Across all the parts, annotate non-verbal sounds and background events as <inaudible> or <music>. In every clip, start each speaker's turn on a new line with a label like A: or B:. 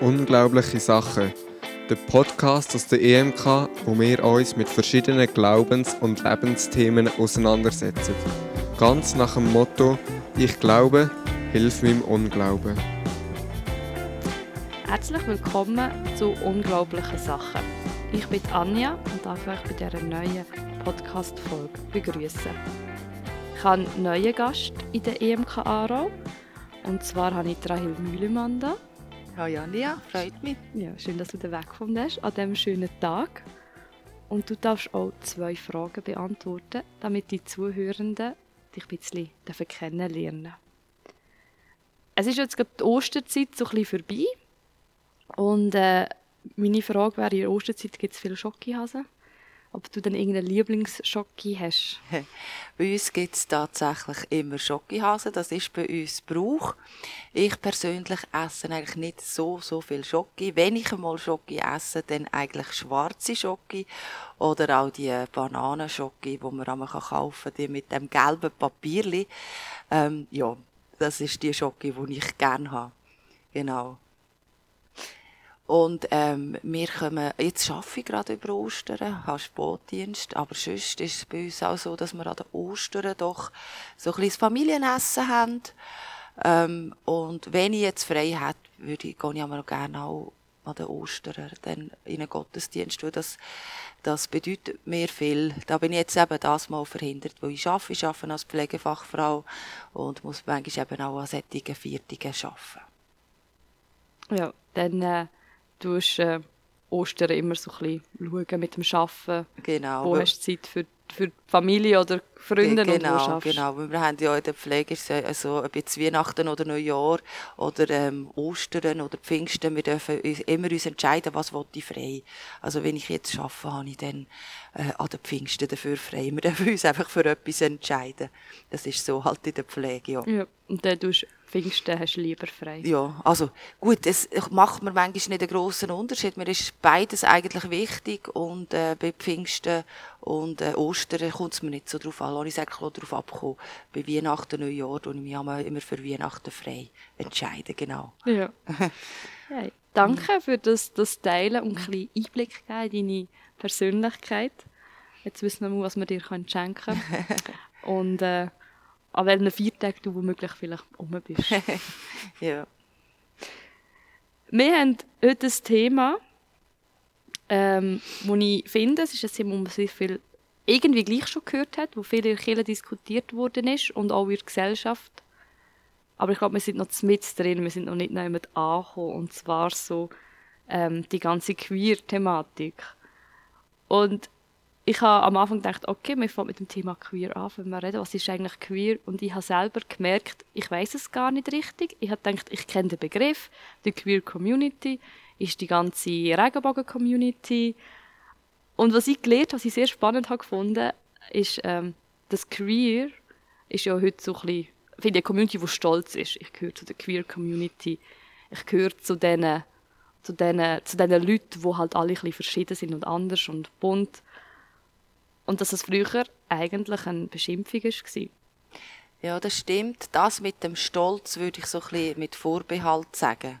A: Unglaubliche Sachen. Der Podcast aus der EMK, wo wir uns mit verschiedenen Glaubens- und Lebensthemen auseinandersetzen. Ganz nach dem Motto: Ich glaube, hilf meinem Unglauben.
B: Herzlich willkommen zu Unglaublichen Sachen. Ich bin Anja und darf euch bei dieser neuen Podcast-Folge begrüßen. Ich habe einen neuen Gast in der EMK Aarau. Und zwar habe ich Rahel Mühlemann da.
C: Hallo Anja, freut mich.
B: Ja, schön, dass du den Weg gefunden hast an diesem schönen Tag. Und du darfst auch zwei Fragen beantworten, damit die Zuhörenden dich ein bisschen kennenlernen Es ist jetzt gerade die Osterzeit so ein bisschen vorbei. Und äh, meine Frage wäre, in der Osterzeit gibt es viele Schokihasen? Ob du dann irgendeinen Lieblingsschocki hast. <laughs>
C: bei uns gibt es tatsächlich immer Schokihasen, das ist bei uns Brauch. Ich persönlich esse eigentlich nicht so, so viel Schoki. Wenn ich einmal Schoki esse, dann eigentlich schwarze Schoki oder auch die Bananenschoki, die man einmal kaufen kann, die mit dem gelben Papierli. Ähm, ja, das ist die Schoki, die ich gerne habe. Genau. Und ähm, wir kommen, jetzt arbeite ich gerade über Ostern, habe Spotdienst, aber sonst ist es bei uns auch so, dass wir an den Ostern doch so ein kleines Familienessen haben. Ähm, und wenn ich jetzt frei hätte, würde ich, gehe ich aber gerne auch an den Ostern dann in einen Gottesdienst, weil das, das bedeutet mir viel. Da bin ich jetzt eben das mal verhindert, wo ich arbeite. Ich arbeite als Pflegefachfrau und muss manchmal eben auch an solchen Viertigen arbeiten.
B: Ja, dann... Äh du hast äh, Ostern immer so ein bisschen schauen mit dem Arbeiten.
C: Genau.
B: Wo hast du Zeit für, für die Familie oder Freunde
C: genau, und Genau, wir haben ja in der Pflege also ob jetzt Weihnachten oder Neujahr oder ähm, Ostern oder Pfingsten, wir dürfen immer uns entscheiden, was ich frei. Also wenn ich jetzt arbeite, habe ich dann äh, an den Pfingsten dafür frei. Wir <laughs> dürfen uns einfach für etwas entscheiden. Das ist so halt in der Pflege, ja.
B: ja und dann tust Pfingsten hast du lieber frei.
C: Ja, also gut, es macht mir manchmal nicht einen grossen Unterschied. Mir ist beides eigentlich wichtig und äh, bei Pfingsten und äh, Ostern kommt es mir nicht so drauf an. Ich sage darauf abkommen. Bei Weihnachten, Neujahr tue ich mich immer für Weihnachten frei entscheiden, genau.
B: Ja. <laughs> ja danke für das, das Teilen und ein bisschen Einblick geben in deine Persönlichkeit. Jetzt wissen wir mal, was wir dir schenken können. <laughs> und äh, an welchen Viertagen du womöglich vielleicht um bist. <laughs>
C: ja.
B: Wir haben heute ein Thema, ähm, wo ich finde, es ist ein Thema, wo man sehr viel irgendwie gleich schon gehört hat, wo viel in der Kirche diskutiert worden ist und auch in der Gesellschaft. Aber ich glaube, wir sind noch mit drin, wir sind noch nicht damit angekommen. Und zwar so ähm, die ganze Queer-Thematik. Und ich habe am Anfang gedacht, okay, wir fangen mit dem Thema Queer an, wenn wir reden, was ist eigentlich queer? Und ich habe selber gemerkt, ich weiß es gar nicht richtig. Ich habe gedacht, ich kenne den Begriff, die Queer Community ist die ganze Regenbogen-Community. Und was ich gelernt was ich sehr spannend habe gefunden, ist, ähm, dass Queer ist ja heute so ein bisschen, finde eine Community, die stolz ist. Ich gehöre zu der Queer Community. Ich gehöre zu diesen zu den, zu den Leuten, die halt alle ein bisschen verschieden sind und anders und bunt. Und dass es früher eigentlich eine Beschimpfung war.
C: Ja, das stimmt. Das mit dem Stolz würde ich so ein bisschen mit Vorbehalt sagen.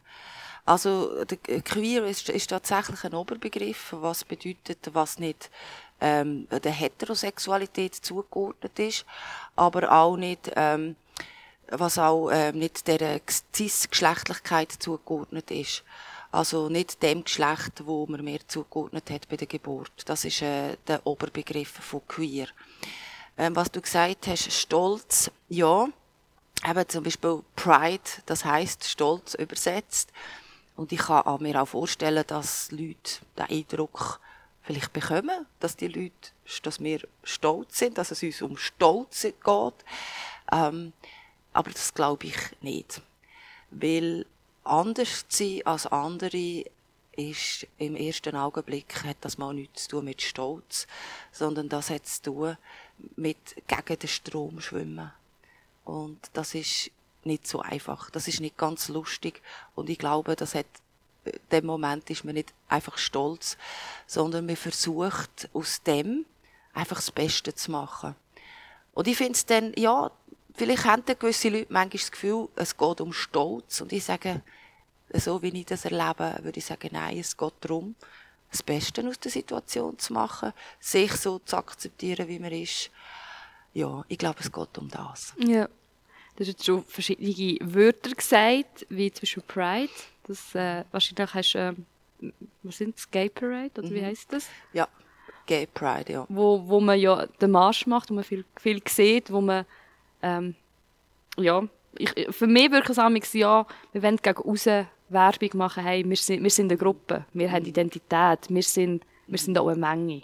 C: Also, Queer ist, ist tatsächlich ein Oberbegriff, was bedeutet, was nicht ähm, der Heterosexualität zugeordnet ist, aber auch nicht, ähm, was auch ähm, nicht der Cis-Geschlechtlichkeit zugeordnet ist. Also nicht dem Geschlecht, wo man mir zugeordnet hat bei der Geburt. Das ist äh, der Oberbegriff von queer. Ähm, was du gesagt hast, Stolz, ja. Eben zum Beispiel Pride, das heißt Stolz übersetzt. Und ich kann mir auch vorstellen, dass Leute den Eindruck vielleicht bekommen, dass die Leute, dass wir stolz sind, dass es uns um Stolz geht. Ähm, aber das glaube ich nicht. Weil anders zu sein als andere ist im ersten Augenblick hat das mal nichts zu tun mit Stolz, sondern das hat zu tun mit gegen den Strom schwimmen. Und das ist nicht so einfach. Das ist nicht ganz lustig. Und ich glaube, das hat, dem Moment ist man nicht einfach stolz, sondern man versucht aus dem einfach das Beste zu machen. Und ich finde es dann, ja, vielleicht haben gewisse Leute manchmal das Gefühl, es geht um Stolz. Und ich sage, so wie ich das erlebe, würde ich sagen, nein, es geht darum, das Beste aus der Situation zu machen, sich so zu akzeptieren, wie man ist. Ja, ich glaube, es geht um das.
B: Ja. Du hast jetzt schon verschiedene Wörter gesagt, wie zum Beispiel Pride. Das, äh, wahrscheinlich hast du, äh, was sind das, Gay Parade, oder wie heißt das?
C: Ja, Gay Pride, ja.
B: Wo, wo man ja den Marsch macht, wo man viel, viel sieht, wo man, ähm, ja, ich, für mich wirkt es amigs, ja, wir wollen gegen raus Werbung machen, hey, wir sind, wir sind eine Gruppe, wir haben Identität, wir sind, wir sind auch eine Menge.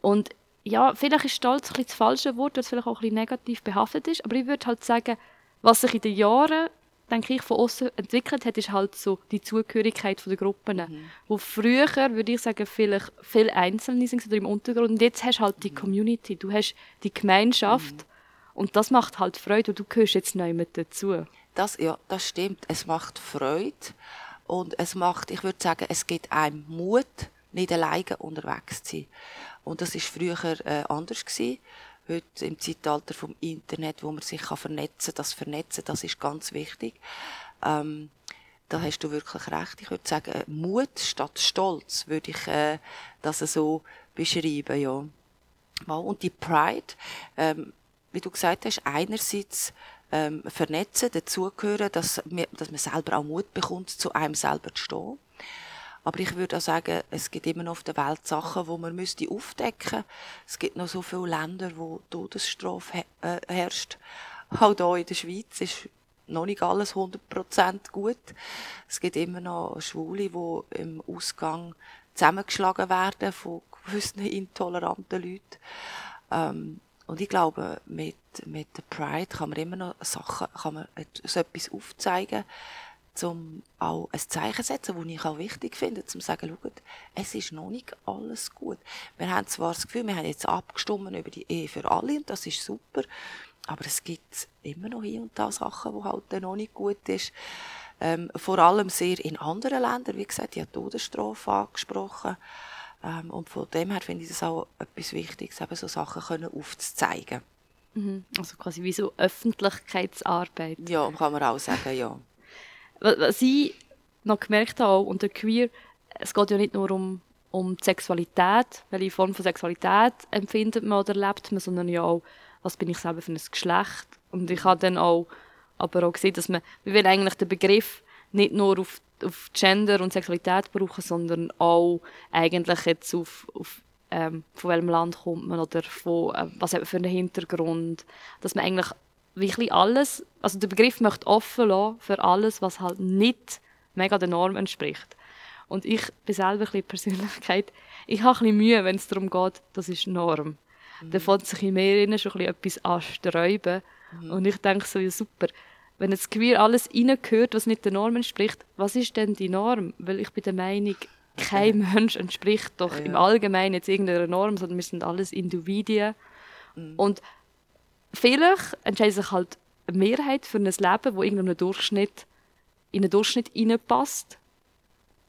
B: Und ja, vielleicht ist Stolz ein bisschen das falsche Wort, weil es vielleicht auch ein bisschen negativ behaftet ist, aber ich würde halt sagen, was sich in den Jahren, denke ich, von außen entwickelt hat, ist halt so die Zugehörigkeit der Gruppen. Mhm. Wo früher, würde ich sagen, vielleicht viel Einzelne sind oder im Untergrund und jetzt hast du halt die Community, du hast die Gemeinschaft mhm. Und das macht halt Freude und du gehörst jetzt neu mit dazu.
C: Das, ja, das stimmt. Es macht Freude und es macht, ich würde sagen, es gibt einem Mut, nicht alleine unterwegs zu sein. Und das ist früher äh, anders gewesen. Heute im Zeitalter vom Internet, wo man sich kann vernetzen, das Vernetzen, das ist ganz wichtig. Ähm, da hast du wirklich recht. Ich würde sagen, Mut statt Stolz würde ich äh, das so beschreiben, ja. Und die Pride, ähm, wie du gesagt hast, einerseits ähm, vernetzen, dazugehören, dass, dass man selber auch Mut bekommt, zu einem selber zu stehen. Aber ich würde auch sagen, es gibt immer noch auf der Welt Sachen, wo man müsste aufdecken. Es gibt noch so viele Länder, wo Todesstrafe äh, herrscht. Auch hier in der Schweiz ist noch nicht alles 100% gut. Es gibt immer noch Schwule, die im Ausgang zusammengeschlagen werden von gewissen intoleranten Leuten. Ähm, und ich glaube, mit, mit der Pride kann man immer noch Sachen, kann man so etwas aufzeigen, um auch ein Zeichen zu setzen, das ich auch wichtig finde, um zu sagen, schaut, es ist noch nicht alles gut. Wir haben zwar das Gefühl, wir haben jetzt abgestimmt über die Ehe für alle und das ist super, aber es gibt immer noch hier und da Sachen, die halt noch nicht gut ist. Ähm, vor allem sehr in anderen Ländern, wie gesagt, die hat Todesstrafe angesprochen. Ähm, und von dem her finde ich es auch etwas Wichtiges, eben so Sachen können aufzuzeigen.
B: Mhm. Also quasi wie so Öffentlichkeitsarbeit.
C: Ja, kann man auch sagen, ja. <laughs>
B: Was ich noch gemerkt habe, unter Queer, es geht ja nicht nur um, um die Sexualität, welche Form von Sexualität empfindet man oder lebt man, sondern ja auch, was bin ich selber für ein Geschlecht. Und ich habe dann auch, aber auch gesehen, dass man, wir will eigentlich den Begriff nicht nur auf auf Gender und Sexualität brauchen, sondern auch eigentlich jetzt auf, auf ähm, von welchem Land kommt man oder von, äh, was hat man für einen Hintergrund, dass man eigentlich wirklich alles, also der Begriff möchte offen lassen für alles, was halt nicht mega der Norm entspricht. Und ich bin selber ein bisschen Persönlichkeit, ich habe ein bisschen Mühe, wenn es darum geht, das ist Norm. Mhm. Da fängt sich in mir schon ein bisschen etwas ansträuben. Mhm. Und ich denke so, ja super, wenn jetzt queer alles reingehört, was nicht der Norm entspricht, was ist denn die Norm? Weil ich bin der Meinung, kein Mensch entspricht doch ja. im Allgemeinen jetzt irgendeiner Norm, sondern wir sind alles Individuen. Mhm. Und vielleicht entscheidet sich halt eine Mehrheit für ein Leben, wo irgendein Durchschnitt in einen Durchschnitt reinpasst.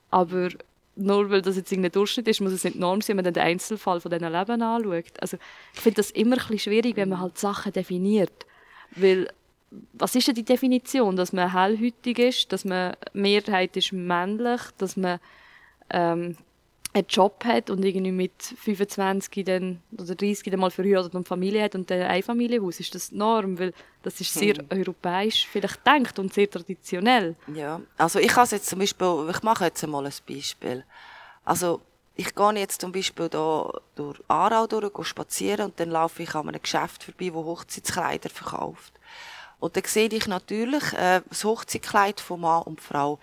B: Aber nur weil das jetzt irgendein Durchschnitt ist, muss es nicht Norm sein, wenn man den Einzelfall von diesen Leben anschaut. Also ich finde das immer ein bisschen schwierig, wenn man halt Sachen definiert. Weil was ist denn die Definition? Dass man hellhütig ist, dass man Mehrheit ist männlich, dass man ähm, einen Job hat und irgendwie mit 25 dann, oder 30 dann mal verheiratet und Familie hat und dann ein Einfamilienhaus. Ist das Norm? Weil das ist sehr hm. europäisch vielleicht denkt und sehr traditionell.
C: Ja, also ich habe jetzt zum Beispiel, ich mache jetzt mal ein Beispiel. Also ich gehe jetzt zum Beispiel da durch Aarau durch, spazieren und dann laufe ich an einem Geschäft vorbei, wo Hochzeitskleider verkauft. Und dann sehe ich natürlich äh, das Hochzeitkleid von Mann und Frau.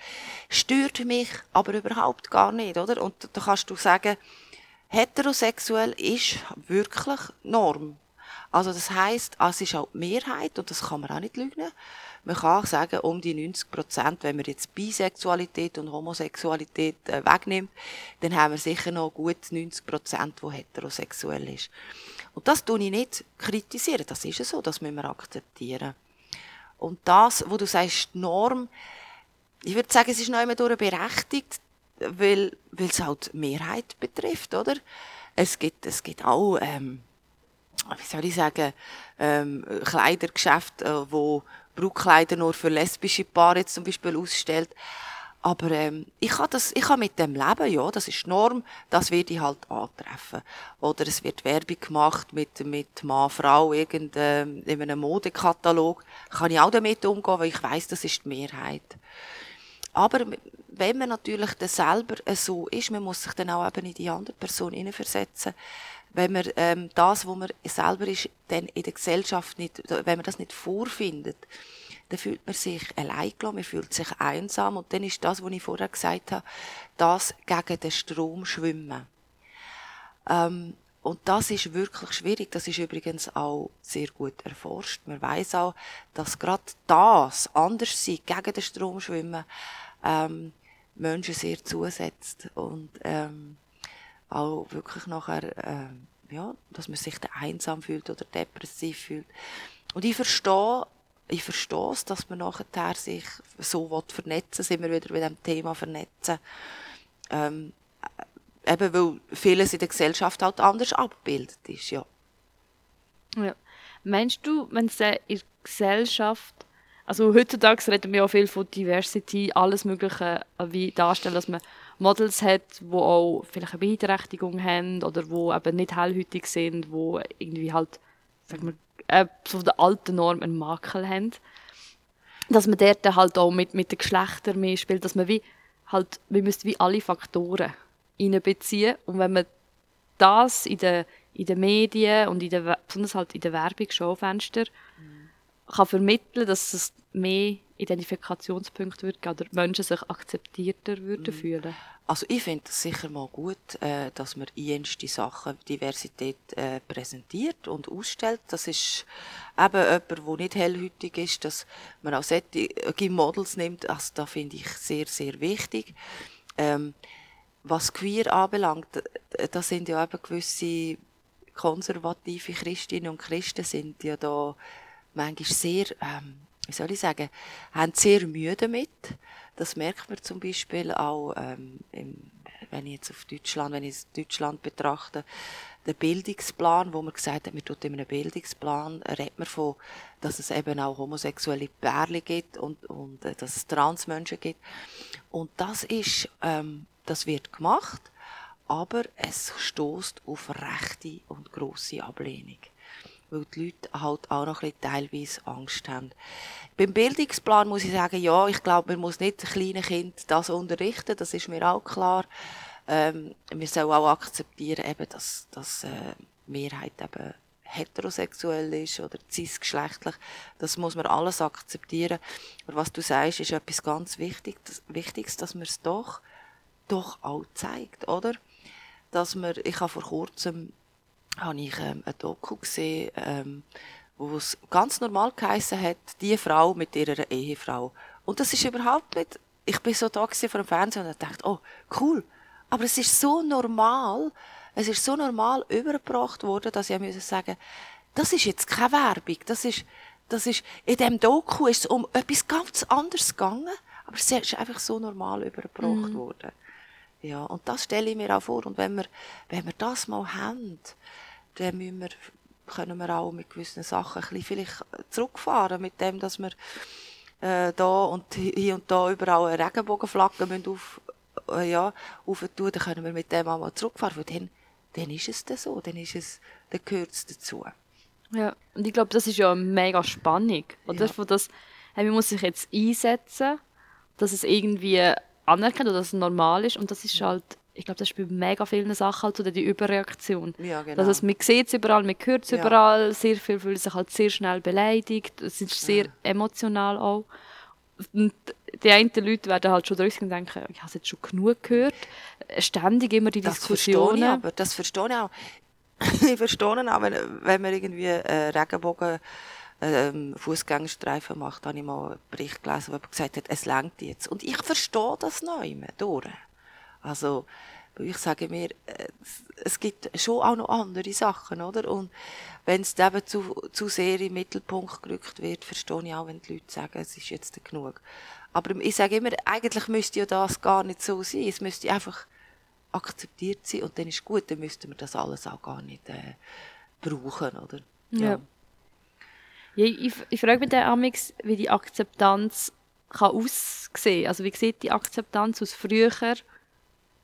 C: Stört mich aber überhaupt gar nicht, oder? Und da kannst du sagen, heterosexuell ist wirklich Norm. Also das heißt, es ist auch die Mehrheit und das kann man auch nicht lügen. Man kann sagen, um die 90 Prozent, wenn man jetzt Bisexualität und Homosexualität äh, wegnimmt, dann haben wir sicher noch gut 90 Prozent, wo heterosexuell ist. Und das tue ich nicht kritisieren. Das ist so, das müssen wir akzeptieren. Und das, wo du sagst, die Norm, ich würde sagen, es ist noch immer berechtigt, weil, weil es halt die Mehrheit betrifft, oder? Es gibt, es gibt auch, ähm, wie soll ich sagen, ähm, Kleidergeschäfte, äh, wo Brautkleider nur für lesbische Paare jetzt zum Beispiel ausstellt. Aber ähm, ich kann das, ich kann mit dem leben, ja, das ist die Norm, das werde ich halt antreffen. Oder es wird Werbung gemacht mit, mit Mann, Frau, irgend, ähm, in einem Modekatalog. Kann ich auch damit umgehen, weil ich weiß, das ist die Mehrheit. Aber wenn man natürlich dann selber so ist, man muss sich dann auch eben in die andere Person hineinversetzen. Wenn man ähm, das, wo man selber ist, dann in der Gesellschaft nicht, wenn man das nicht vorfindet, dann fühlt man sich allein gelassen, man fühlt sich einsam und dann ist das, was ich vorher gesagt habe, das gegen den Strom schwimmen. Ähm, und das ist wirklich schwierig. Das ist übrigens auch sehr gut erforscht. Man weiß auch, dass gerade das, anders sein, gegen den Strom schwimmen, ähm, Menschen sehr zusetzt und ähm, auch wirklich nachher, ähm, ja, dass man sich einsam fühlt oder depressiv fühlt. Und ich verstehe ich verstehe dass man nachher sich so vernetzen sind wir wieder bei dem Thema vernetzen. Ähm, äh, eben weil vieles in der Gesellschaft halt anders abgebildet ist, ja.
B: ja. Meinst du, wenn es in der Gesellschaft, also heutzutage reden wir auch viel von Diversity, alles Mögliche, wie darstellen, dass man Models hat, die auch vielleicht eine Beeinträchtigung haben oder die eben nicht hellhütig sind, die irgendwie halt, sagen wir, äh, so der alten Norm einen Makel haben. Dass man dort halt auch mit, mit den Geschlechtern mehr spielt, dass man wie halt, wir müssen wie alle Faktoren einbeziehen und wenn man das in den, in den Medien und in der, besonders halt in den Werbungsschaufenstern mhm. Kann vermitteln, dass es mehr Identifikationspunkte wird oder Menschen sich akzeptierter würden mhm. fühlen.
C: Also ich finde es sicher mal gut, äh, dass man jenste Sachen Diversität äh, präsentiert und ausstellt. Das ist eben jemand, der nicht hellhütig ist, dass man auch solche Models nimmt. Also da finde ich sehr, sehr wichtig. Ähm, was queer anbelangt, da sind ja eben gewisse konservative Christinnen und Christen sind ja da manchmal sehr ähm, wie soll ich sagen, haben sehr Mühe damit. Das merkt man zum Beispiel auch, ähm, im, wenn ich jetzt auf Deutschland, wenn ich Deutschland betrachte, der Bildungsplan, wo man gesagt hat, man tut in einem Bildungsplan, redet man von, dass es eben auch homosexuelle Pärchen gibt und, und äh, dass es Transmenschen gibt. Und das ist, ähm, das wird gemacht, aber es stoßt auf rechte und große Ablehnung weil die Leute halt auch noch ein bisschen teilweise Angst haben. Beim Bildungsplan muss ich sagen, ja, ich glaube, man muss nicht kleinen Kind das unterrichten, das ist mir auch klar. Ähm, wir sollen auch akzeptieren, eben, dass, dass äh, Mehrheit eben heterosexuell ist oder cisgeschlechtlich. Das muss man alles akzeptieren. Aber was du sagst, ist etwas ganz Wichtiges, dass man es doch, doch auch zeigt, oder? Dass man, ich habe vor kurzem habe ich ähm, ein Doku gesehen, ähm, wo es ganz normal geheissen hat, die Frau mit ihrer Ehefrau. Und das ist überhaupt nicht, ich bin so da vor dem Fernsehen und dachte, oh, cool. Aber es ist so normal, es ist so normal übergebracht worden, dass ich müssen sagen, das ist jetzt keine Werbung, das ist, das ist, in dem Doku ist es um etwas ganz anderes gegangen, aber es ist einfach so normal übergebracht mm. worden. Ja, und das stelle ich mir auch vor. Und wenn wir, wenn wir das mal haben, dann müssen wir, können wir auch mit gewissen Sachen ein bisschen vielleicht zurückfahren, mit dem, dass wir äh, da und hier und da überall eine Regenbogenflagge müssen auf, äh, ja, aufentun, dann können wir mit dem auch mal zurückfahren, weil dann, dann ist es dann so, dann ist es, dann gehört es dazu.
B: Ja, und ich glaube, das ist ja eine mega Spannung, oder? Ja. Von das, hey, man muss sich jetzt einsetzen, dass es irgendwie anerkennt oder dass es normal ist und das ist halt ich glaube, das ist bei mega vielen Sachen halt so die Überreaktion.
C: Ja, genau.
B: Also, man sieht es überall, man hört es ja. überall, sehr viele fühlen sich halt sehr schnell beleidigt, es ist sehr ja. emotional auch. Und die einen Leute werden halt schon draussen und denken, ich habe es jetzt schon genug gehört. Ständig immer die das Diskussionen.
C: Verstehe ich aber, das verstehe ich auch. <laughs> ich verstehe auch, wenn, wenn man irgendwie äh, Regenbogen ähm, Fußgängerstreifen macht, habe ich mal einen Bericht gelesen, wo jemand gesagt hat, es längt jetzt. Und ich verstehe das noch immer durch. Also, ich sage mir, äh, es gibt schon auch noch andere Sachen, oder? Und wenn es eben zu, zu sehr im Mittelpunkt gerückt wird, verstehe ich auch, wenn die Leute sagen, es ist jetzt genug. Aber ich sage immer, eigentlich müsste ja das gar nicht so sein. Es müsste einfach akzeptiert sein und dann ist gut, dann müssten wir das alles auch gar nicht äh, brauchen, oder?
B: Ja. ja. ja ich, ich frage mich dann amix, wie die Akzeptanz kann aussehen. Also wie sieht die Akzeptanz aus früher?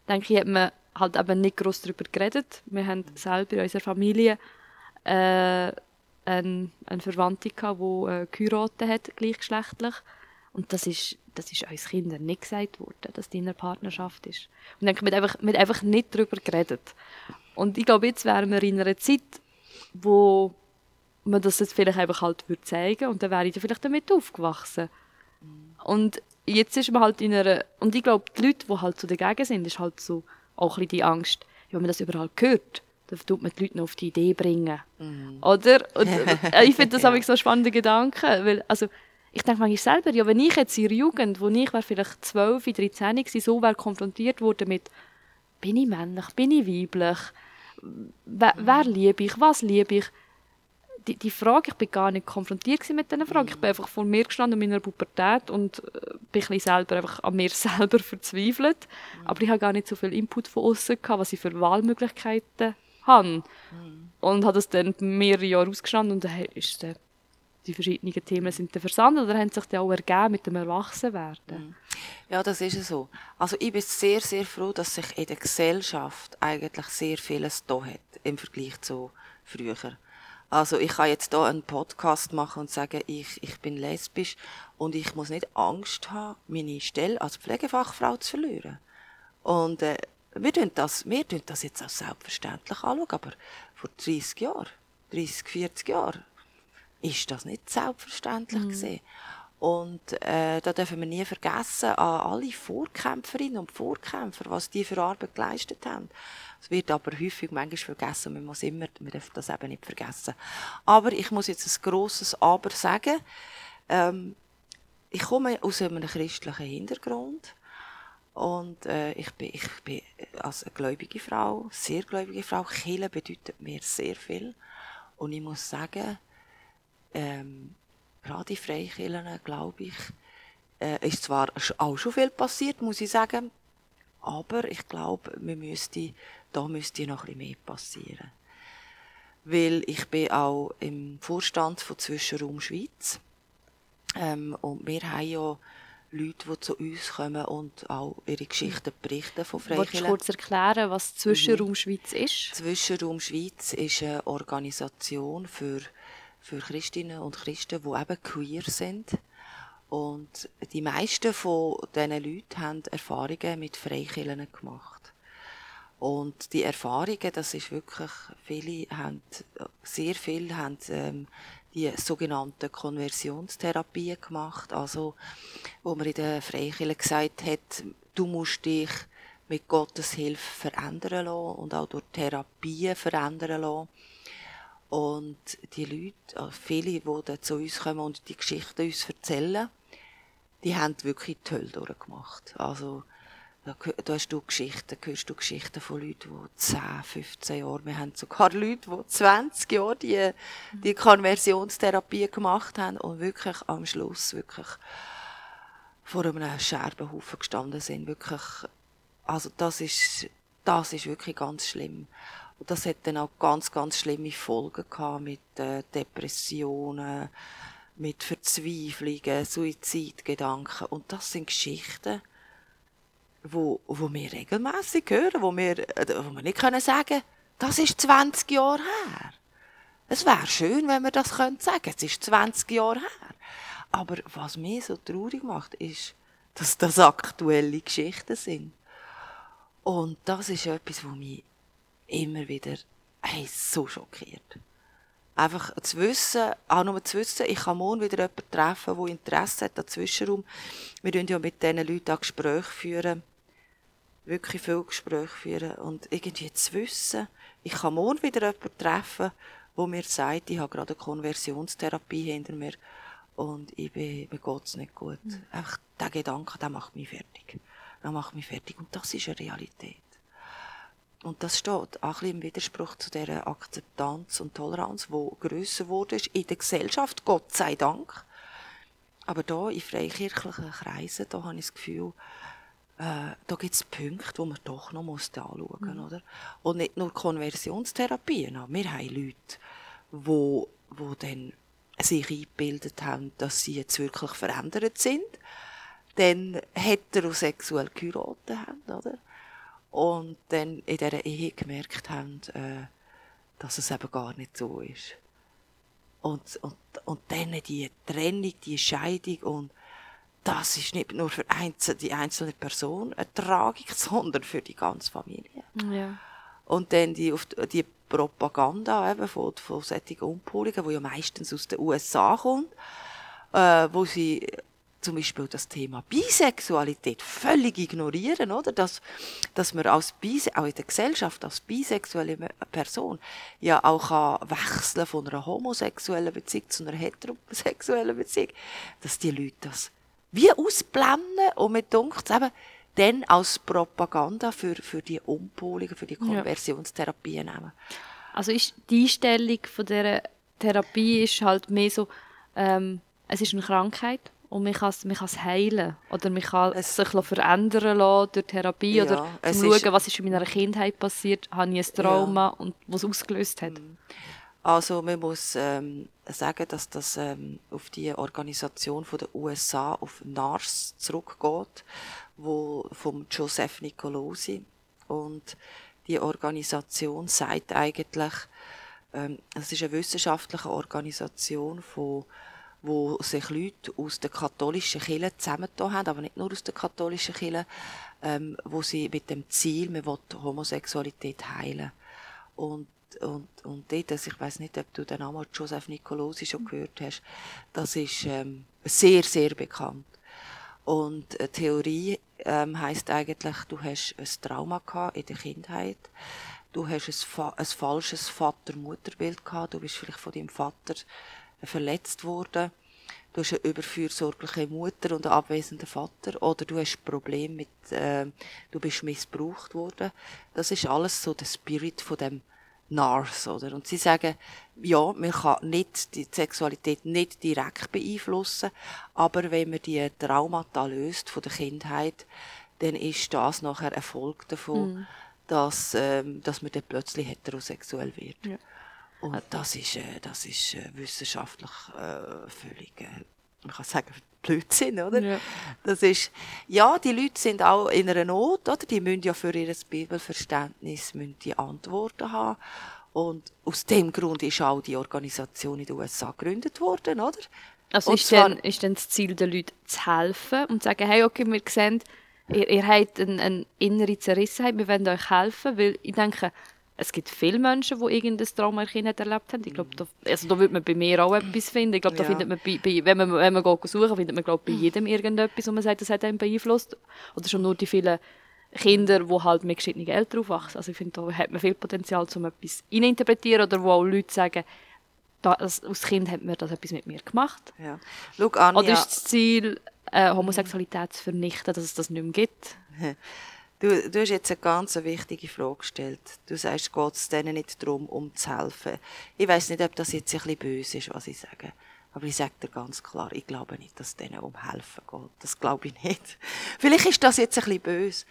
B: Denke ich, hat man halt eben nicht groß darüber geredet. Wir haben selber in unserer Familie äh, eine, eine Verwandte gehabt, die äh, geheiratet hat, gleichgeschlechtlich. Und das ist, das ist uns Kindern nicht gesagt worden, dass die in einer Partnerschaft ist. Und dann haben einfach, wir einfach nicht darüber geredet. Und ich glaube, jetzt wären wir in einer Zeit, wo man das jetzt vielleicht einfach halt würde zeigen und dann wäre ich dann vielleicht damit aufgewachsen. Und jetzt ist man halt in einer, und ich glaube, die Leute, die halt so dagegen sind, ist halt so auch ein die Angst, wenn man das überall hört, dann tut man die Leute noch auf die Idee bringen. Mhm. Oder? Und, äh, ich finde das <laughs> ja. so ein spannender Gedanke, weil, also, ich denke manchmal selber, ja, wenn ich jetzt in der Jugend, wo ich war vielleicht 12, 13 war, so wäre konfrontiert wurde mit, bin ich männlich, bin ich weiblich, wer, wer liebe ich, was liebe ich, die, die Frage, ich bin gar nicht konfrontiert mit diesen Fragen. Ich bin einfach vor mir gestanden in meiner Pubertät und äh, bin ein selber einfach an mir <laughs> selber verzweifelt. Mhm. Aber ich habe gar nicht so viel Input von außen gehabt, was ich für Wahlmöglichkeiten habe. Mhm. Und habe das dann mehrere Jahre ausgestanden und dann ist dann die verschiedenen Themen sind dann versandt oder haben sich dann auch ergeben mit dem Erwachsenwerden? Mhm.
C: Ja, das ist so. Also ich bin sehr, sehr froh, dass sich in der Gesellschaft eigentlich sehr vieles da hat im Vergleich zu früher. Also ich kann jetzt hier einen Podcast machen und sagen, ich, ich bin lesbisch und ich muss nicht Angst haben, meine Stelle als Pflegefachfrau zu verlieren. Und äh, wir tun das, wir tun das jetzt als selbstverständlich anschauen, aber vor 30 Jahren, 30, 40 Jahren, ist das nicht selbstverständlich mhm. gewesen. Und äh, da dürfen wir nie vergessen an alle Vorkämpferinnen und Vorkämpfer, was die für Arbeit geleistet haben. Es wird aber häufig manchmal vergessen. Man muss immer, man darf das eben nicht vergessen. Aber ich muss jetzt ein grosses Aber sagen. Ähm, ich komme aus einem christlichen Hintergrund. Und äh, ich, bin, ich bin als eine gläubige Frau, sehr gläubige Frau. Kirche bedeutet mir sehr viel. Und ich muss sagen, ähm, gerade in Freikirchen, glaube ich, äh, ist zwar auch schon viel passiert, muss ich sagen, aber ich glaube, wir müsste, da müsste noch ein bisschen mehr passieren. Weil ich bin auch im Vorstand von Zwischenraum Schweiz ähm, und wir haben ja Leute, die zu uns kommen und auch ihre Geschichten berichten von Freikirchen.
B: Willst du kurz erklären, was Zwischenraum mhm. Schweiz ist?
C: Zwischenraum Schweiz ist eine Organisation für für Christinnen und Christen, die eben queer sind. Und die meisten von diesen Leuten haben Erfahrungen mit Freikirchen gemacht. Und die Erfahrungen, das ist wirklich, viele haben, sehr viele haben ähm, die sogenannten Konversionstherapien gemacht, also wo man in der Freikirche gesagt hat, du musst dich mit Gottes Hilfe verändern lassen und auch durch Therapien verändern lassen. Und die Leute, also viele, die zu uns kommen und die Geschichten uns erzählen, die haben wirklich die Hölle durchgemacht. Also, da, da hast du Geschichten, hörst du Geschichten von Leuten, die 10, 15 Jahre, wir haben sogar Leute, die 20 Jahre die, die Konversionstherapie gemacht haben und wirklich am Schluss wirklich vor einem Scherbenhaufen gestanden sind. Wirklich, also das ist, das ist wirklich ganz schlimm. Und das hat dann auch ganz, ganz schlimme Folgen gehabt mit äh, Depressionen, mit Verzweiflungen, Suizidgedanken. Und das sind Geschichten, wo, wo wir regelmäßig hören, wo wir, äh, wo wir nicht können sagen, das ist 20 Jahre her. Es wäre schön, wenn wir das können sagen. Es ist 20 Jahre her. Aber was mich so traurig macht, ist, dass das aktuelle Geschichten sind. Und das ist etwas, was mich immer wieder hey, so schockiert. Einfach zu wissen, auch nur zu wissen, ich kann morgen wieder jemanden treffen, der Interesse hat an Zwischenraum. Wir führen ja mit diesen Leuten auch Gespräche führen. Wirklich viel Gespräche führen. Und irgendwie zu wissen, ich kann morgen wieder jemanden treffen, wo mir sagt, ich habe gerade eine Konversionstherapie hinter mir und ich bin, mir geht's nicht gut. Mhm. Einfach der Gedanke, der macht mich fertig. Der macht mich fertig. Und das ist eine Realität. Und das steht auch ein bisschen im Widerspruch zu der Akzeptanz und Toleranz, wo grösser wurde in der Gesellschaft, Gott sei Dank. Aber da in freikirchlichen Kreisen, da habe ich das Gefühl, äh, da gibt es Punkte, die man doch noch muss anschauen muss. Mhm. Oder? Und nicht nur Konversionstherapien. Wir haben Leute, die, die dann sich eingebildet haben, dass sie jetzt wirklich verändert sind. dann heterosexuell geheiratet haben, oder? Und dann in dieser Ehe gemerkt haben, äh, dass es eben gar nicht so ist. Und, und, und dann die Trennung, die Scheidung und das ist nicht nur für die einzelne Person eine Tragik, <laughs> sondern für die ganze Familie.
B: Ja.
C: Und dann die, die Propaganda eben von, von solchen Umpoligen, die ja meistens aus den USA kommt, äh, wo sie zum Beispiel das Thema Bisexualität völlig ignorieren, oder? Dass, dass man als Bise auch in der Gesellschaft als bisexuelle Person ja auch kann wechseln von einer homosexuellen Beziehung zu einer heterosexuellen Beziehung, dass die Leute das wie ausblenden und mir denkt eben, dann als Propaganda für, für die Umpolungen, für die Konversionstherapie nehmen.
B: Also ist die Einstellung von dieser Therapie ist halt mehr so, ähm, es ist eine Krankheit und man kann es, man kann es heilen oder man kann es sich verändern lassen durch Therapie ja, oder zum schauen, was ist in meiner Kindheit passiert, habe ich ein Trauma ja. und was ausgelöst hat. Mhm.
C: Also man muss ähm, sagen, dass das ähm, auf die Organisation von der USA auf NARS zurückgeht, wo vom Joseph Nicolosi und die Organisation sagt eigentlich, ähm, es ist eine wissenschaftliche Organisation von wo sich Leute aus der katholischen Kirche zusammengetan haben, aber nicht nur aus der katholischen Kirche, ähm, wo sie mit dem Ziel, man will Homosexualität heilen. Und und, und dort, also ich weiß nicht, ob du den Namen Joseph Nicolosi schon gehört hast, das ist ähm, sehr, sehr bekannt. Und eine Theorie ähm, heißt eigentlich, du hast ein Trauma gehabt in der Kindheit, du hast ein, ein falsches Vater-Mutter-Bild gehabt, du bist vielleicht von deinem Vater verletzt worden, du hast eine überfürsorgliche Mutter und einen abwesenden Vater oder du hast Probleme mit, äh, du bist missbraucht worden. Das ist alles so der Spirit von dem NARS, oder? Und sie sagen, ja, man kann nicht die Sexualität nicht direkt beeinflussen, aber wenn man die Traumata löst von der Kindheit, dann ist das nachher Erfolg davon, mhm. dass, ähm, dass man dann plötzlich heterosexuell wird. Ja. Und das ist, äh, das ist äh, wissenschaftlich äh, völlig, äh, man kann sagen, Blödsinn, oder? Ja. Das ist, ja, die Leute sind auch in einer Not, oder? Die müssen ja für ihr Bibelverständnis müssen die Antworten haben. Und aus dem Grund ist auch die Organisation in den USA gegründet worden, oder?
B: Also ist, dann, ist dann das Ziel der Leute zu helfen und zu sagen, hey, okay, wir sehen, ihr, ihr habt eine, eine innere Zerrissenheit, wir wollen euch helfen, weil ich denke, es gibt viele Menschen, die irgendein Trauma in Kindheit erlebt haben. Ich glaube, da, also da würde man bei mir auch etwas finden. Ich glaube, da ja. findet man, bei, bei, wenn man, wenn man geht suchen, findet man, glaube bei jedem irgendetwas, wo man sagt, das hat einen beeinflusst. Oder schon nur die vielen Kinder, die halt mit geschiedenen Eltern aufwachsen. Also ich finde, da hat man viel Potenzial, um etwas interpretieren oder wo auch Leute sagen, das, als Kind hat mir das etwas mit mir gemacht.
C: Ja. Schau, Anja,
B: oder ist das Ziel, äh, Homosexualität zu vernichten, dass es das nicht mehr gibt? <laughs>
C: Du, du hast jetzt eine ganz wichtige Frage gestellt. Du sagst, geht es denen nicht darum, um zu helfen. Ich weiß nicht, ob das jetzt ein bisschen böse ist, was ich sage. Aber ich sage dir ganz klar, ich glaube nicht, dass es denen um helfen geht. Das glaube ich nicht. <laughs> Vielleicht ist das jetzt ein bisschen böse.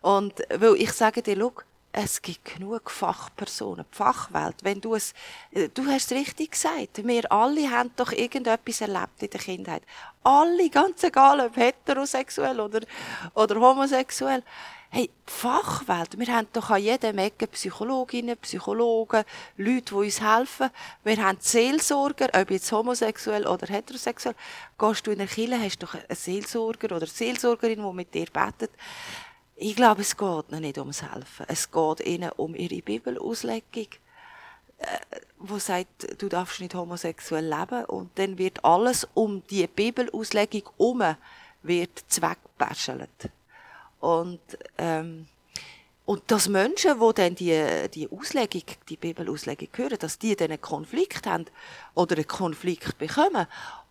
C: Und, weil ich sage dir, schau, es gibt genug Fachpersonen, die Fachwelt. Wenn du es, äh, du hast es richtig gesagt. Wir alle haben doch irgendetwas erlebt in der Kindheit. Alle, ganz egal, ob heterosexuell oder, oder homosexuell. Hey, die Fachwelt, wir haben doch an jedem Ecke Psychologinnen, Psychologen, Leute, die uns helfen. Wir haben Seelsorger, ob jetzt homosexuell oder heterosexuell. Gehst du in der Kirche, hast du doch einen Seelsorger oder eine Seelsorgerin, die mit dir betet. Ich glaube, es geht ihnen nicht ums Helfen. Es geht ihnen um ihre Bibelauslegung, äh, wo sagt, du darfst nicht homosexuell leben. Und dann wird alles um die Bibelauslegung herum wird zweckbärschelt. Und, ähm, und dass Menschen, die dann die, die Auslegung, die Bibelauslegung hören, dass die dann einen Konflikt haben oder einen Konflikt bekommen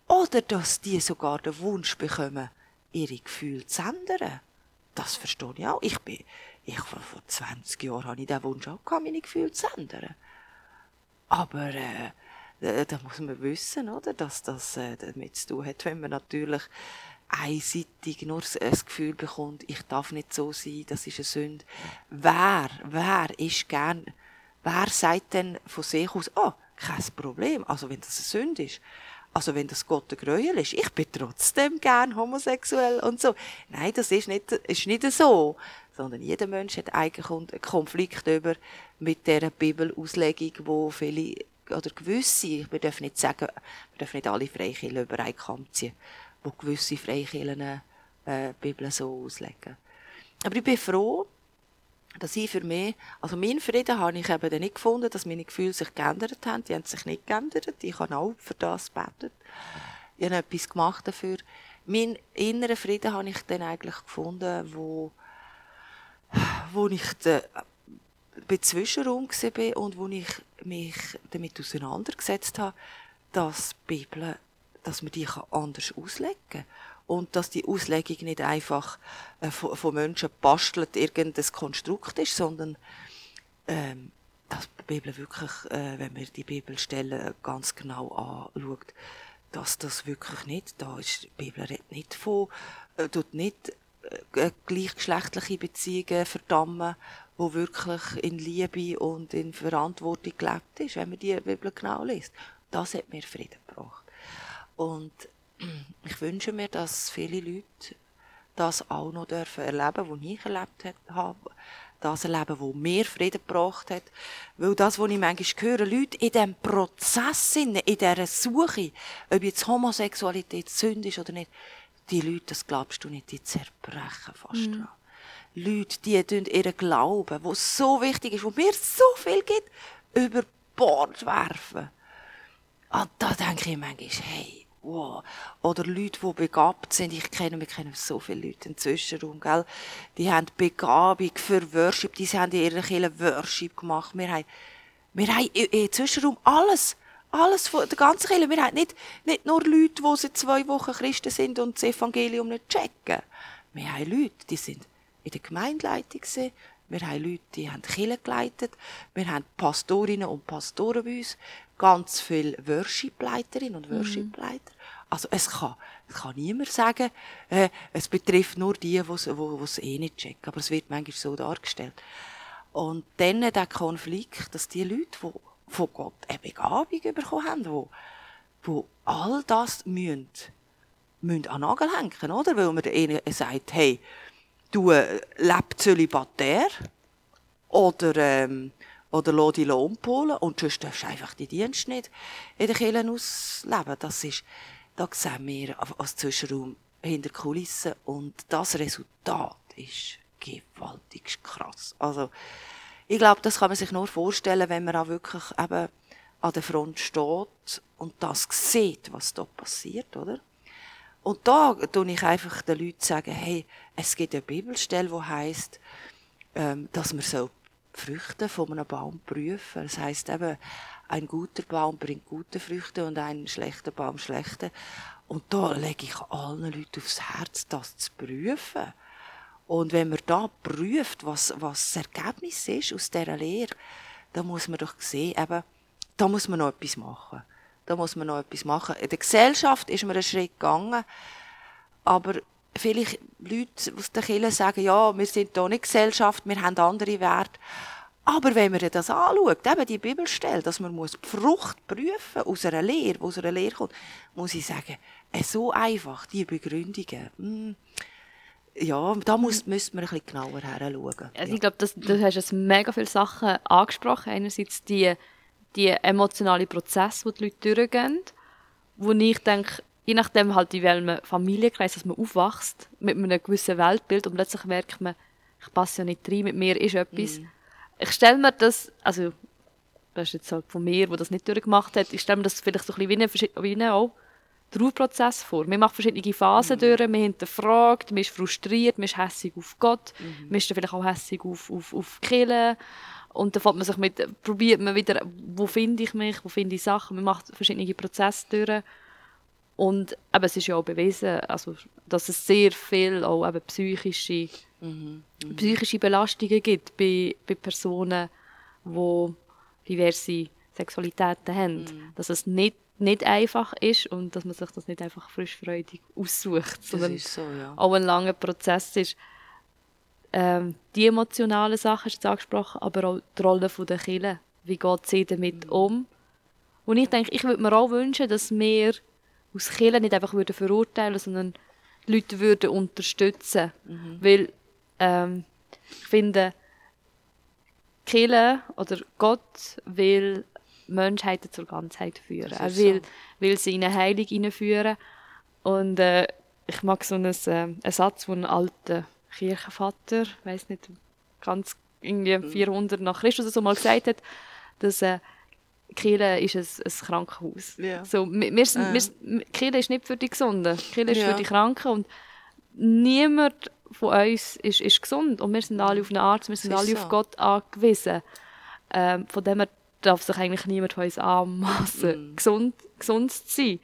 C: oder dass die sogar den Wunsch bekommen, ihre Gefühle zu ändern. Das verstehe ich auch. Ich bin, ich, vor 20 Jahren hatte ich den Wunsch auch gehabt, meine Gefühle zu ändern. Aber, äh, da muss man wissen, oder, dass das äh, damit zu tun hat, wenn man natürlich einseitig nur das Gefühl bekommt, ich darf nicht so sein, das ist eine Sünde. Wer, wer ist gern, wer sagt denn von sich aus, oh, kein Problem, also wenn das eine Sünde ist. Also wenn das Gott der Gräuel ist, ich bin trotzdem gern homosexuell und so. Nein, das ist nicht, ist nicht so. Sondern jeder Mensch hat eigentlich einen Konflikt über mit dieser Bibelauslegung, wo viele oder gewisse, wir dürfen nicht sagen, wir dürfen nicht alle Freikirchen über einen Kamm ziehen, wo gewisse Freikirchen äh, Bibel so auslegen. Aber ich bin froh, dass ich für mich, also meinen Frieden habe ich eben nicht gefunden, dass meine Gefühle sich geändert haben. Die haben sich nicht geändert. Ich habe auch für das gebetet. Ich habe etwas gemacht dafür. Meinen inneren Frieden habe ich dann eigentlich gefunden, wo, wo ich den, bei Zwischenraum war und wo ich mich damit auseinandergesetzt habe, dass die Bibel, dass man die anders auslegen kann und dass die Auslegung nicht einfach äh, von, von, Menschen bastelt irgendein Konstrukt ist, sondern ähm, dass die Bibel wirklich, äh, wenn man die Bibelstellen ganz genau anschaut, dass das wirklich nicht, da ist, die Bibel redet nicht von, äh, tut nicht äh, gleichgeschlechtliche Beziehungen verdammen, wo wirklich in Liebe und in Verantwortung gelebt ist, wenn man die Bibel genau liest. Das hat mir Frieden. Und ich wünsche mir, dass viele Leute das auch noch dürfen erleben, was ich erlebt habe. Das erleben, was mir Frieden gebracht hat. Weil das, was ich manchmal höre, Leute in diesem Prozess sind, in dieser Suche, ob jetzt Homosexualität Sünde ist oder nicht, die Leute, das glaubst du nicht, die zerbrechen fast mhm. dran. Leute, die tun ihren Glauben, der so wichtig ist, wo mir so viel gibt, über Bord werfen. Und da denke ich manchmal, hey, wow. Oder Leute, die begabt sind. Ich kenne, wir kennen so viele Leute im Zwischenraum, gell? Die haben Begabung für Worship. Die haben in ihrer Kirche Worship gemacht. Wir haben, wir haben im Zwischenraum alles. Alles von der ganzen Kirche. Wir haben nicht, nicht nur Leute, die seit zwei Wochen Christen sind und das Evangelium nicht checken. Wir haben Leute, die sind in der Gemeindeleitung gewesen. Wir haben Leute, die haben Kirche geleitet. Wir haben Pastorinnen und Pastoren bei uns ganz viele Worship-Leiterinnen und mhm. Worship-Leiter. Also es kann, es kann niemand sagen, äh, es betrifft nur die, die es eh nicht checken. Aber es wird manchmal so dargestellt. Und dann der Konflikt, dass die Leute, die von Gott eine Begabung bekommen haben, die, die all das müssen, müssen an den Nagel hängen, oder? Weil man ihnen sagt, hey, du äh, lebst zölibatär oder ähm, oder lass die Lohn polen und sonst darfst du einfach die Dienst nicht in den Kirchen ausleben. Das ist, da sehen wir als Zwischenraum hinter Kulissen und das Resultat ist gewaltig krass. Also, ich glaube, das kann man sich nur vorstellen, wenn man auch wirklich eben an der Front steht und das sieht, was da passiert, oder? Und da tue ich einfach den Leuten sagen, hey, es gibt eine Bibelstelle, die heißt, ähm, dass man so Früchte von einem Baum prüfen. Das heißt eben, ein guter Baum bringt gute Früchte und ein schlechter Baum schlechte. Und da lege ich allen Leuten aufs Herz, das zu prüfen. Und wenn man da prüft, was, was das Ergebnis ist aus dieser Lehre, dann muss man doch sehen, eben, da muss man noch etwas machen. Da muss man noch etwas machen. In der Gesellschaft ist man einen Schritt gegangen, aber vielleicht Leute aus der Kirche sagen, ja, wir sind hier nicht Gesellschaft, wir haben andere Werte. Aber wenn man das anschaut, eben die Bibelstelle, dass man muss die Frucht prüfen aus einer Lehre, aus einer Lehre kommt, muss ich sagen, äh, so einfach, die Begründungen, hm, ja, da muss, müsste man ein bisschen genauer hinschauen.
B: Also ich glaube, du hast jetzt mega viele Sachen angesprochen. Einerseits die, die emotionalen Prozesse, die die Leute durchgehen, wo ich denke, je nachdem halt in welchem Familienkreis dass man aufwächst, mit einem gewissen Weltbild und plötzlich merkt man, ich passe ja nicht rein, mit mir ist etwas. Mm. Ich stelle mir das, also das ist jetzt halt von mir, wo das nicht durchgemacht hat, ich stelle mir das vielleicht so ein bisschen wie einen, auch Trauerprozess vor. Man macht verschiedene Phasen mm. durch, man hinterfragt, man ist frustriert, man ist hässig auf Gott, mm. man ist dann vielleicht auch hässig auf, auf, auf Kille. Und dann man sich mit, probiert man wieder, wo finde ich mich, wo finde ich Sachen, man macht verschiedene Prozesse durch. Und eben, es ist ja auch bewiesen, also, dass es sehr viel auch eben psychische, mhm. Psychische Belastungen gibt bei, bei Personen, die diverse Sexualitäten haben. Mhm. Dass es nicht, nicht einfach ist und dass man sich das nicht einfach frischfreudig aussucht, sondern
C: so, ja.
B: auch ein langer Prozess ist. Ähm, die emotionalen Sachen du angesprochen, aber auch die Rolle der Kirche. Wie geht sie damit mhm. um? Und ich denke, ich würde mir auch wünschen, dass wir aus Kirche nicht einfach würden verurteilen, sondern die Leute würden unterstützen. Weil ähm, ich finde, Kirche oder Gott will Menschheiten zur Ganzheit führen. Er will,
C: so.
B: will sie in eine Heilung hineinführen. Und äh, ich mag so einen, äh, einen Satz, wo ein alter Kirchenvater, ich weiß nicht, ganz irgendwie
C: Mhm.
B: 400 nach Christus oder so mal gesagt hat, dass äh, Kirche ist ein, ein Krankenhaus.
C: Ja.
B: So, wir, wir sind,
C: Ja.
B: wir, Kirche ist nicht für die Gesunden, Kirche ist
C: Ja.
B: für die Kranken und niemand von uns ist, ist gesund und wir sind alle auf einen Arzt, wir sind alle
C: ist
B: auf
C: so.
B: Gott angewiesen. Ähm, von dem her darf sich eigentlich niemand von uns anmassen,
C: Mhm.
B: gesund, gesund zu sein.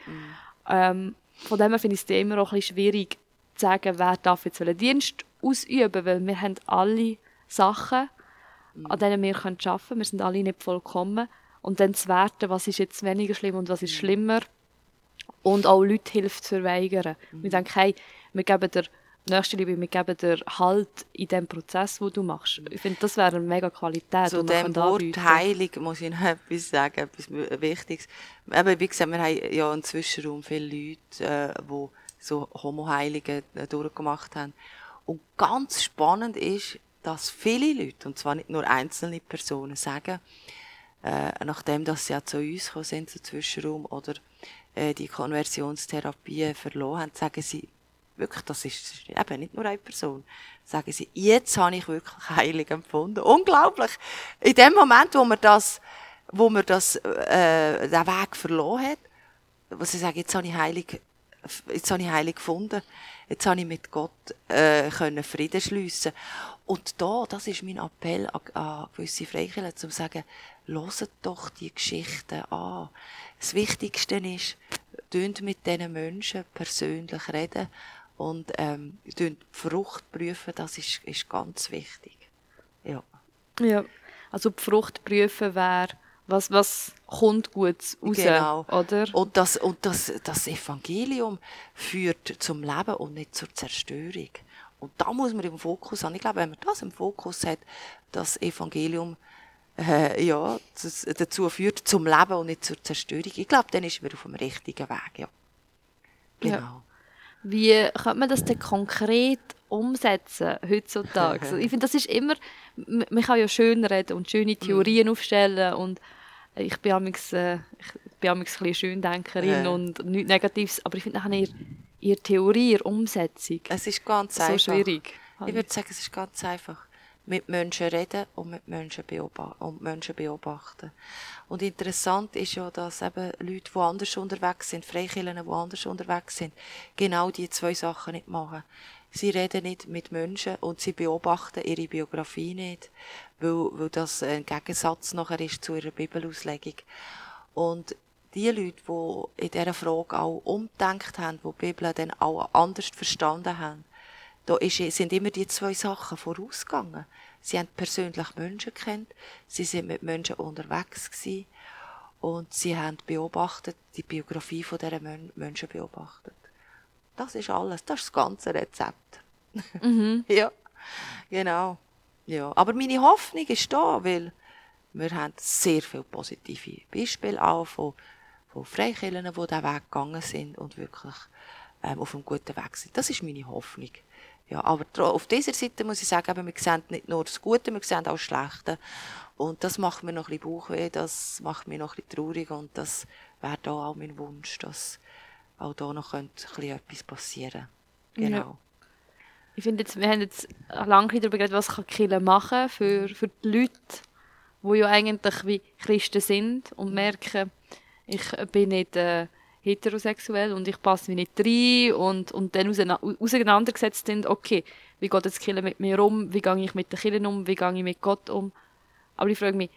B: Ähm, von dem her finde ich es immer auch ein bisschen schwierig zu sagen, wer darf jetzt welchen Dienst ausüben, weil wir haben alle Sachen,
C: Mhm.
B: an denen wir arbeiten können. Wir sind alle nicht vollkommen. Und dann zu werten, was ist jetzt weniger schlimm und was
C: Mhm.
B: ist schlimmer. Und auch Leute hilft zu verweigern.
C: Mhm.
B: Wir denken, hey, wir geben dir Nächstenliebe, wir geben dir Halt in dem Prozess, den du machst. Ich finde, das wäre eine mega Qualität,
C: Zu dem Wort
B: anbieten
C: heilig muss ich noch <laughs> etwas sagen, etwas Wichtiges. Eben, wie gesagt, wir haben ja im Zwischenraum viele Leute, äh, die so Homo-Heilige äh, durchgemacht haben. Und ganz spannend ist, dass viele Leute, und zwar nicht nur einzelne Personen, sagen, äh, nachdem dass sie ja zu uns gekommen sind, zum Zwischenraum, oder äh, die Konversionstherapie verloren haben, sagen sie, wirklich, das ist eben nicht nur eine Person, sagen sie, jetzt habe ich wirklich heilig empfunden. Unglaublich! In dem Moment, wo man das, wo man das, äh, den Weg verloren hat, wo sie sagen, jetzt habe ich heilig, jetzt habe ich heilig gefunden, jetzt habe ich mit Gott äh, können Frieden schliessen. Und da, das ist mein Appell an, an gewisse Freikirchen, zu sagen, hört doch die Geschichten an. Das Wichtigste ist, tönt mit diesen Menschen persönlich reden und ähm, Frucht prüfen, das ist, ist ganz wichtig. Ja.
B: Ja, also die Frucht prüfen wäre, was, was kommt gut raus,
C: Genau.
B: oder?
C: Und, das, und das, das Evangelium führt zum Leben und nicht zur Zerstörung. Und da muss man im Fokus haben. Ich glaube, wenn man das im Fokus hat, das Evangelium äh, ja, das, dazu führt zum Leben und nicht zur Zerstörung, ich glaube, dann ist man auf dem richtigen Weg. Ja.
B: Ja.
C: Genau.
B: Wie könnte man das denn konkret umsetzen heutzutage? <laughs> Also ich finde, das ist immer, man kann ja schön reden und schöne Theorien aufstellen und ich bin amigs, äh, ich bin amigs ein bisschen Schöndenkerin
C: Ja.
B: und nichts Negatives, aber ich finde nachher ihr, ihr Theorie, ihr Umsetzung
C: Es ist ganz
B: so
C: einfach.
B: schwierig.
C: Ich würde sagen, es ist ganz einfach. Mit Menschen reden und mit Menschen, beobachten, und Menschen beobachten. Und interessant ist ja, dass eben Leute, die anders unterwegs sind, Freikirchen, die anders unterwegs sind, genau die zwei Sachen nicht machen. Sie reden nicht mit Menschen und sie beobachten ihre Biografie nicht, weil, weil das ein Gegensatz nachher ist zu ihrer Bibelauslegung. Und die Leute, die in dieser Frage auch umgedacht haben, die die Bibel dann auch anders verstanden haben, da ist, sind immer die zwei Sachen vorausgegangen. Sie haben persönlich Menschen kennt, sie sind mit Menschen unterwegs gewesen und sie haben beobachtet, die Biografie von dieser Men Menschen beobachtet. Das ist alles, das ist das ganze Rezept. <laughs> ja, genau. Ja, aber meine Hoffnung ist da, weil wir haben sehr viele positive Beispiele auch von, von Freikirchen, die diesen Weg gegangen sind und wirklich ähm, auf einem guten Weg sind. Das ist meine Hoffnung. Ja, aber auf dieser Seite muss ich sagen, eben, wir sehen nicht nur das Gute, wir sehen auch das Schlechte. Und das macht mir noch ein bisschen Bauchweh, das macht mich noch ein bisschen traurig und das wäre da auch mein Wunsch, dass auch da noch könnte ein bisschen etwas passieren Genau.
B: Ich finde jetzt, wir haben jetzt lange darüber geredet, was kann Kirche machen für, für die Leute, die ja eigentlich wie Christen sind und merken, ich bin nicht äh, heterosexuell und ich passe mich nicht rein und, und dann auseina- auseinandergesetzt sind, okay, wie geht jetzt Kirche mit mir um, wie gehe ich mit der Kirche um, wie gehe ich mit Gott um. Aber ich frage mich,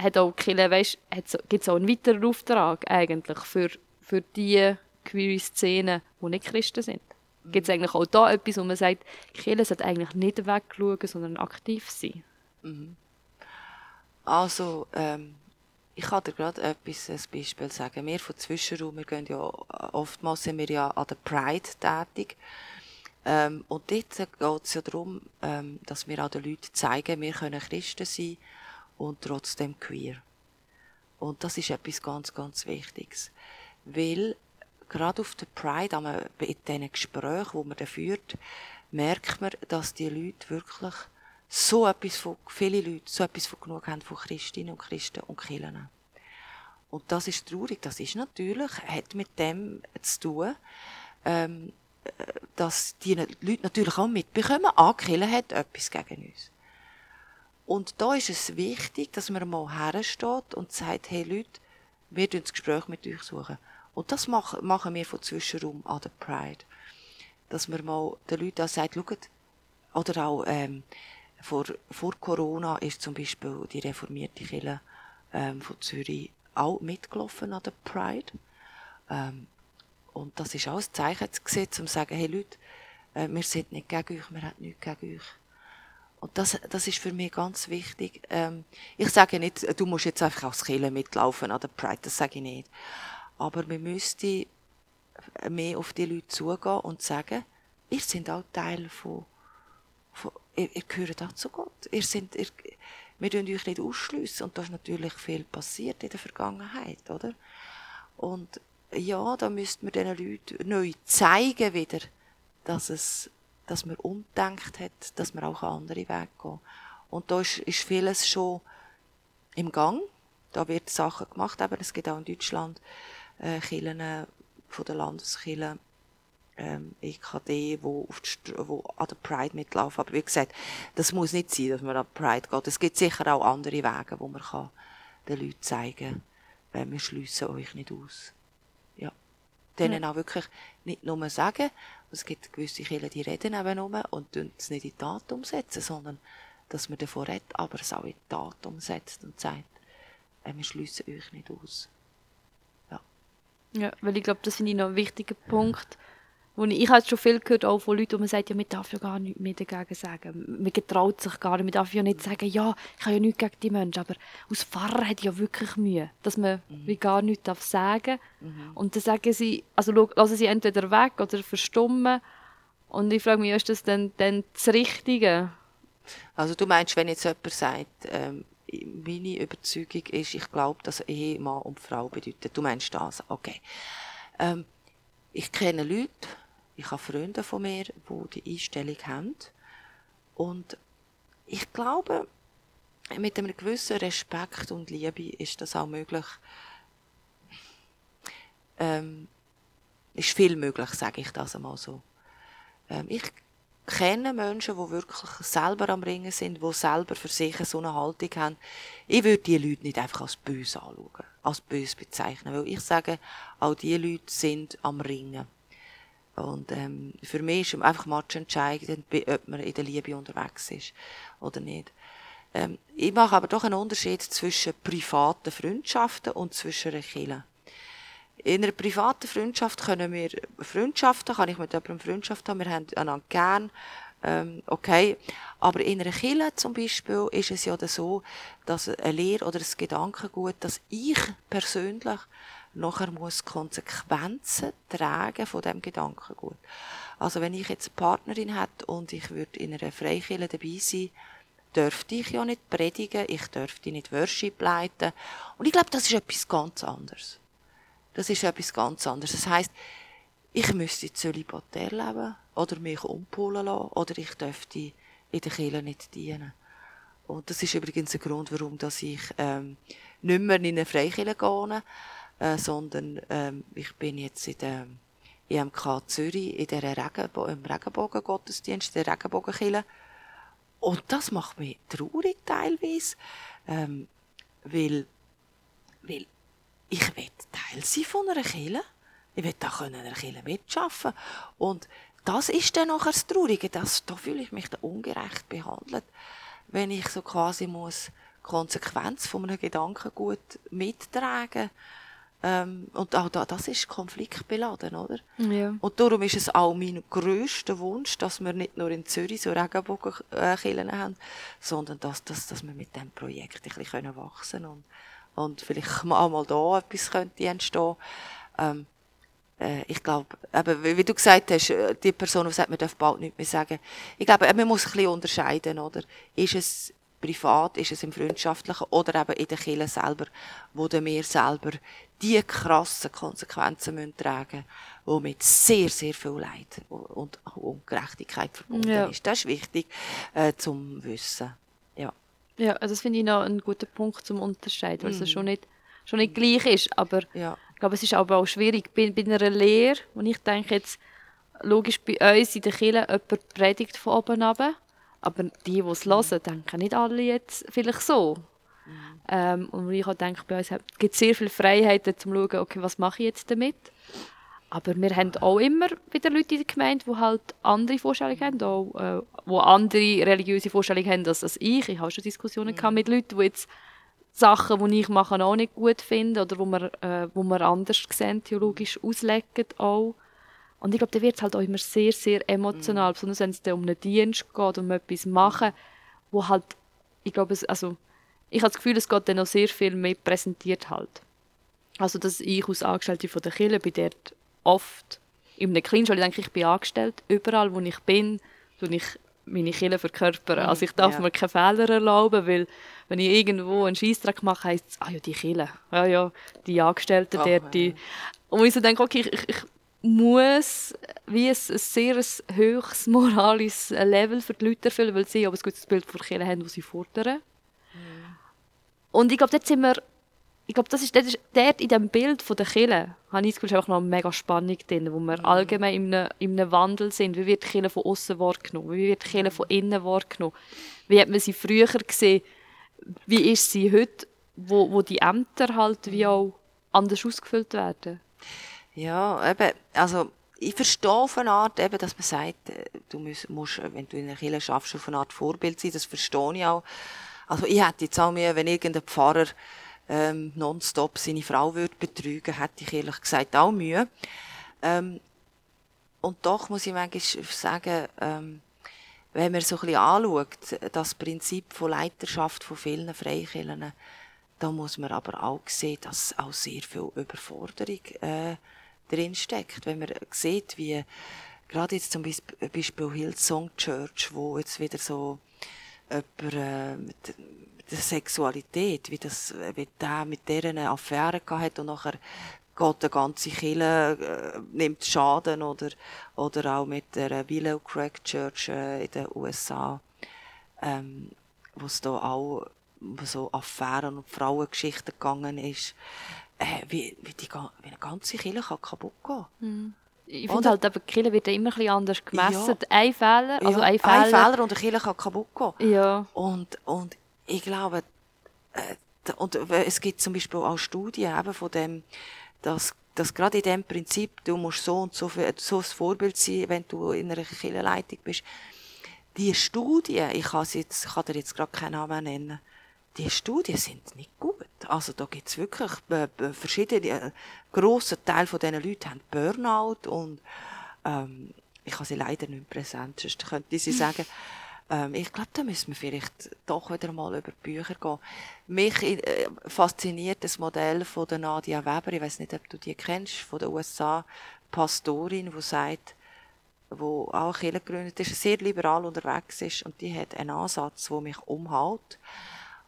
B: hat auch Kirche, weißt, gibt es auch einen weiteren Auftrag eigentlich für, für die queere Szenen, die nicht Christen sind? Gibt es eigentlich auch da etwas, wo man sagt, Kirche sollte eigentlich nicht wegschauen, sondern aktiv sein?
C: Also, ähm, ich kann dir gerade etwas, ein Beispiel sagen. Wir von Zwischenraum, wir gehen ja, oftmals sind wir ja an der Pride tätig. Ähm, und dort geht es ja darum, ähm, dass wir auch den Leuten zeigen, wir können Christen sein und trotzdem queer. Und das ist etwas ganz, ganz Wichtiges. Weil gerade auf der Pride, in diesen Gesprächen, die man da führt, merkt man, dass die Leute wirklich so etwas von, viele Leute so etwas von genug haben von Christinnen und Christen und Kirchen. Und das ist traurig. Das ist natürlich, hat mit dem zu tun, ähm, dass die Leute natürlich auch mitbekommen, ah, Kirche hat etwas gegen uns. Und da ist es wichtig, dass man mal hersteht und sagt, hey Leute, wir suchen das Gespräch mit euch suchen. Und das machen wir von Zwischenraum an der Pride. Dass man mal den Leuten auch sagt, schaut, oder auch, ähm, vor, vor Corona ist zum Beispiel die reformierte Kirche ähm, von Zürich auch mitgelaufen an der Pride. Ähm, und das ist auch ein Zeichen sehen, um zu sagen, hey Leute, äh, wir sind nicht gegen euch, wir haben nichts gegen euch. Und das, das ist für mich ganz wichtig. Ähm, ich sage nicht, du musst jetzt einfach als Kirche mitlaufen an der Pride, das sage ich nicht. Aber wir müssten mehr auf die Leute zugehen und sagen, ihr seid auch Teil von, von ihr, ihr gehört auch zu Gott. Ihr seid, ihr, wir dürfen euch nicht ausschliessen. Und da ist natürlich viel passiert in der Vergangenheit, oder? Und ja, da müsste man diesen Leuten neu zeigen wieder, dass es, dass man umdenkt hat, dass man auch andere Wege gehen kann. Und da ist, ist vieles schon im Gang. Da wird Sachen gemacht, aber es gibt auch in Deutschland äh, Kirchen von der Landeskirche, ähm, EKD, wo, auf die, wo an der Pride mitlaufen. Aber wie gesagt, das muss nicht sein, dass man an die Pride geht. Es gibt sicher auch andere Wege, wo man kann den Leuten zeigen kann, wir schliessen euch nicht aus. Ja. Denen ja. auch wirklich nicht nur sagen, es gibt gewisse Kirchen, die reden eben nur und es nicht in die Tat umsetzen, sondern dass man davon redet, aber es auch in die Tat umsetzt und sagt, äh, wir schliessen euch nicht aus.
B: Ja, weil ich glaube, das finde ich noch ein wichtiger Punkt. Wo ich, ich habe schon viel gehört, auch von Leuten, die man sagt, ja, man darf ja gar nichts mehr dagegen sagen. Man getraut sich gar nicht. Man darf ja nicht sagen, ja, ich habe ja nichts gegen die Menschen. Aber als Pfarrer hat ja wirklich Mühe, dass man mhm. wie gar nichts darf sagen mhm. Und dann sagen sie, also lassen sie entweder weg oder verstummen. Und ich frage mich, ist das denn, denn das Richtige?
C: Also du meinst, wenn jetzt jemand sagt, ähm, meine Überzeugung ist, ich glaube, dass Ehe Mann und Frau bedeutet. Du meinst das? Okay. Ähm, ich kenne Leute, ich habe Freunde von mir, die die Einstellung haben. Und ich glaube, mit einem gewissen Respekt und Liebe ist das auch möglich. Ähm, ist viel möglich, sage ich das einmal so. Ähm, ich kenne Menschen, die wirklich selber am Ringen sind, die selber für sich so eine Haltung haben. Ich würde diese Leute nicht einfach als böse anschauen, als böse bezeichnen, weil ich sage, all diese Leute sind am Ringen. Und ähm, für mich ist einfach Match entscheidend, ob man in der Liebe unterwegs ist oder nicht. Ähm, ich mache aber doch einen Unterschied zwischen privaten Freundschaften und zwischen einer Kirche. In einer privaten Freundschaft können wir Freundschaften, kann ich mit jemandem Freundschaft haben, wir haben einander gern, ähm, okay. Aber in einer Kirche zum Beispiel ist es ja so, dass eine Lehre oder ein Gedankengut, dass ich persönlich nachher muss Konsequenzen tragen von dem Gedankengut. Also wenn ich jetzt eine Partnerin hätte und ich würde in einer Freikirche dabei sein, dürfte ich ja nicht predigen, ich dürfte nicht Worship leiten. Und ich glaube, das ist etwas ganz anderes. Das ist etwas ganz anderes. Das heisst, ich müsste zölibatär leben oder mich umpolen lassen oder ich dürfte in der Kirche nicht dienen. Und das ist übrigens ein Grund, warum dass ich ähm, nicht mehr in eine Freikirche gehe, äh, sondern ähm, ich bin jetzt in der EMK Zürich in der Regenbo im Regenbogen-Gottesdienst, der Regenbogenkirche. Und das macht mich traurig teilweise, ähm, weil, weil ich will Teil sein von einer Kirche. Ich will auch in einer Kirche mitschaffen. Und das ist dann nachher das Traurige. Das, da fühle ich mich da ungerecht behandelt, wenn ich so quasi muss Konsequenz von einem Gedankengut mittragen ähm, und auch da, das ist konfliktbeladen, oder?
B: Ja.
C: Und darum ist es auch mein grösster Wunsch, dass wir nicht nur in Zürich so Regenbogenkillen äh, haben, sondern dass, dass, dass wir mit diesem Projekt ein bisschen wachsen können und vielleicht mal, mal da etwas könnte entstehen. Ähm, äh, ich glaube, wie, wie du gesagt hast, äh, die Person, die sagt, man darf bald nicht mehr sagen. Ich glaube, man muss ein bisschen unterscheiden, oder? Ist es privat, ist es im Freundschaftlichen oder eben in der Kirche selber, wo dann wir selber die krassen Konsequenzen müssen tragen müssen, die mit sehr, sehr viel Leid und Ungerechtigkeit verbunden
B: Ja.
C: ist. Das ist wichtig äh, zum Wissen. Ja.
B: Also das finde ich noch einen guten Punkt zum Unterscheiden, weil es
C: Mhm.
B: schon nicht, schon nicht gleich ist. Aber
C: Ja.
B: ich glaube, es ist aber auch schwierig bei, bei einer Lehre, und ich denke jetzt, logisch bei uns in der Kirche, jemand predigt von oben runter, aber die, die es hören, denken nicht alle jetzt vielleicht so. Ähm, und ich auch denke, bei uns gibt es sehr viele Freiheiten, um zu schauen, okay, was mache ich jetzt damit. Aber wir haben auch immer wieder Leute in der Gemeinde, die halt andere Vorstellungen haben, auch, äh, die andere religiöse Vorstellungen haben als, als ich. Ich habe schon Diskussionen gehabt mit Leuten, die jetzt Sachen, die ich mache, auch nicht gut finden oder wo wir, äh, wo wir anders sehen, theologisch auslegen auch. Und ich glaube, da wird es halt auch immer sehr, sehr emotional, besonders wenn es dann um einen Dienst geht, um etwas machen, wo halt, ich glaube, es, also, ich habe das Gefühl, es geht dann auch sehr viel mehr präsentiert halt. Also, dass ich als Angestellte von der Kirche bin dort oft in einer Kleinschule, ich denke, ich bin angestellt, überall, wo ich bin, tue ich meine Kirche verkörpern. Also ich darf
C: ja.
B: mir keine Fehler erlauben, weil wenn ich irgendwo einen Scheissdreck mache, heisst es, ah ja, die Kirche, ja, ja, die Angestellten
C: Ach,
B: dort, die... Und ich so denke, okay, ich, ich, ich muss wie ein, ein sehr höchst moralisches Level für die Leute erfüllen, weil sie aber ein gutes Bild von Kirche haben, das sie fordern. Und ich glaube, dort sind wir, ich glaube, das ist, das ist dort in dem Bild von der Kirche, habe ich das Gefühl, einfach noch eine mega Spannung drin, wo wir allgemein in einem, in einem Wandel sind. Wie wird die Kirche von außen wahrgenommen? Wie wird die Kirche von innen wahrgenommen? Wie hat man sie früher gesehen? Wie ist sie heute, wo, wo die Ämter halt wie auch anders ausgefüllt werden?
C: Ja, eben, also ich verstehe auf eine Art, eben, dass man sagt, äh, du musst, musst, äh, wenn du in der Kirche schaffst, auf eine Art Vorbild sein, das verstehe ich auch. Also ich hätte jetzt auch mehr, wenn irgendein Pfarrer ähm, nonstop seine Frau würde betrügen, hätte ich ehrlich gesagt auch Mühe. Ähm, und doch muss ich manchmal sagen, ähm, wenn man so ein bisschen anschaut, das Prinzip von Leiterschaft von vielen Freikirchen, da muss man aber auch sehen, dass auch sehr viel Überforderung äh, drin steckt. Wenn man sieht, wie gerade jetzt zum Beispiel, Hillsong Church, wo jetzt wieder so über äh, der Sexualität, wie das, wie der mit der eine Affäre hat und nachher geht der ganze Kirche, äh, nimmt Schaden oder, oder auch mit der Willow Creek Church äh, in den USA, ähm, wo es da auch so Affären und Frauengeschichten gegangen ist, äh, wie, wie, die, wie eine ganze Kirche kann kaputt gehen
B: Ich
C: Oder?
B: finde halt, eben, Kirche wird immer ein anders gemessen.
C: Ja.
B: Ein Fehler, also
C: ja,
B: ein Fehler.
C: und eine Kirche kann kaputt gehen.
B: Ja,
C: Und, und ich glaube, äh, und äh, es gibt zum Beispiel auch Studien eben von dem, dass, dass gerade in dem Prinzip, du musst so und so, viel, so ein Vorbild sein, wenn du in einer Kirchenleitung bist. Die Studien, ich kann, jetzt, kann dir jetzt gerade keinen Namen nennen, die Studien sind nicht gut. Also da gibt's wirklich äh, äh, verschiedene, grosser Teil von diesen Leuten haben Burnout und ähm, ich habe sie leider nicht präsent, sonst könnte ich sie <laughs> sagen. Ähm, ich glaube, da müssen wir vielleicht doch wieder mal über die Bücher gehen. Mich äh, fasziniert das Modell von der Nadia Weber, ich weiß nicht, ob du die kennst, von der USA, Pastorin, die sagt, wo auch Kirche gegründet ist, sehr liberal unterwegs ist und die hat einen Ansatz, der mich umhaut.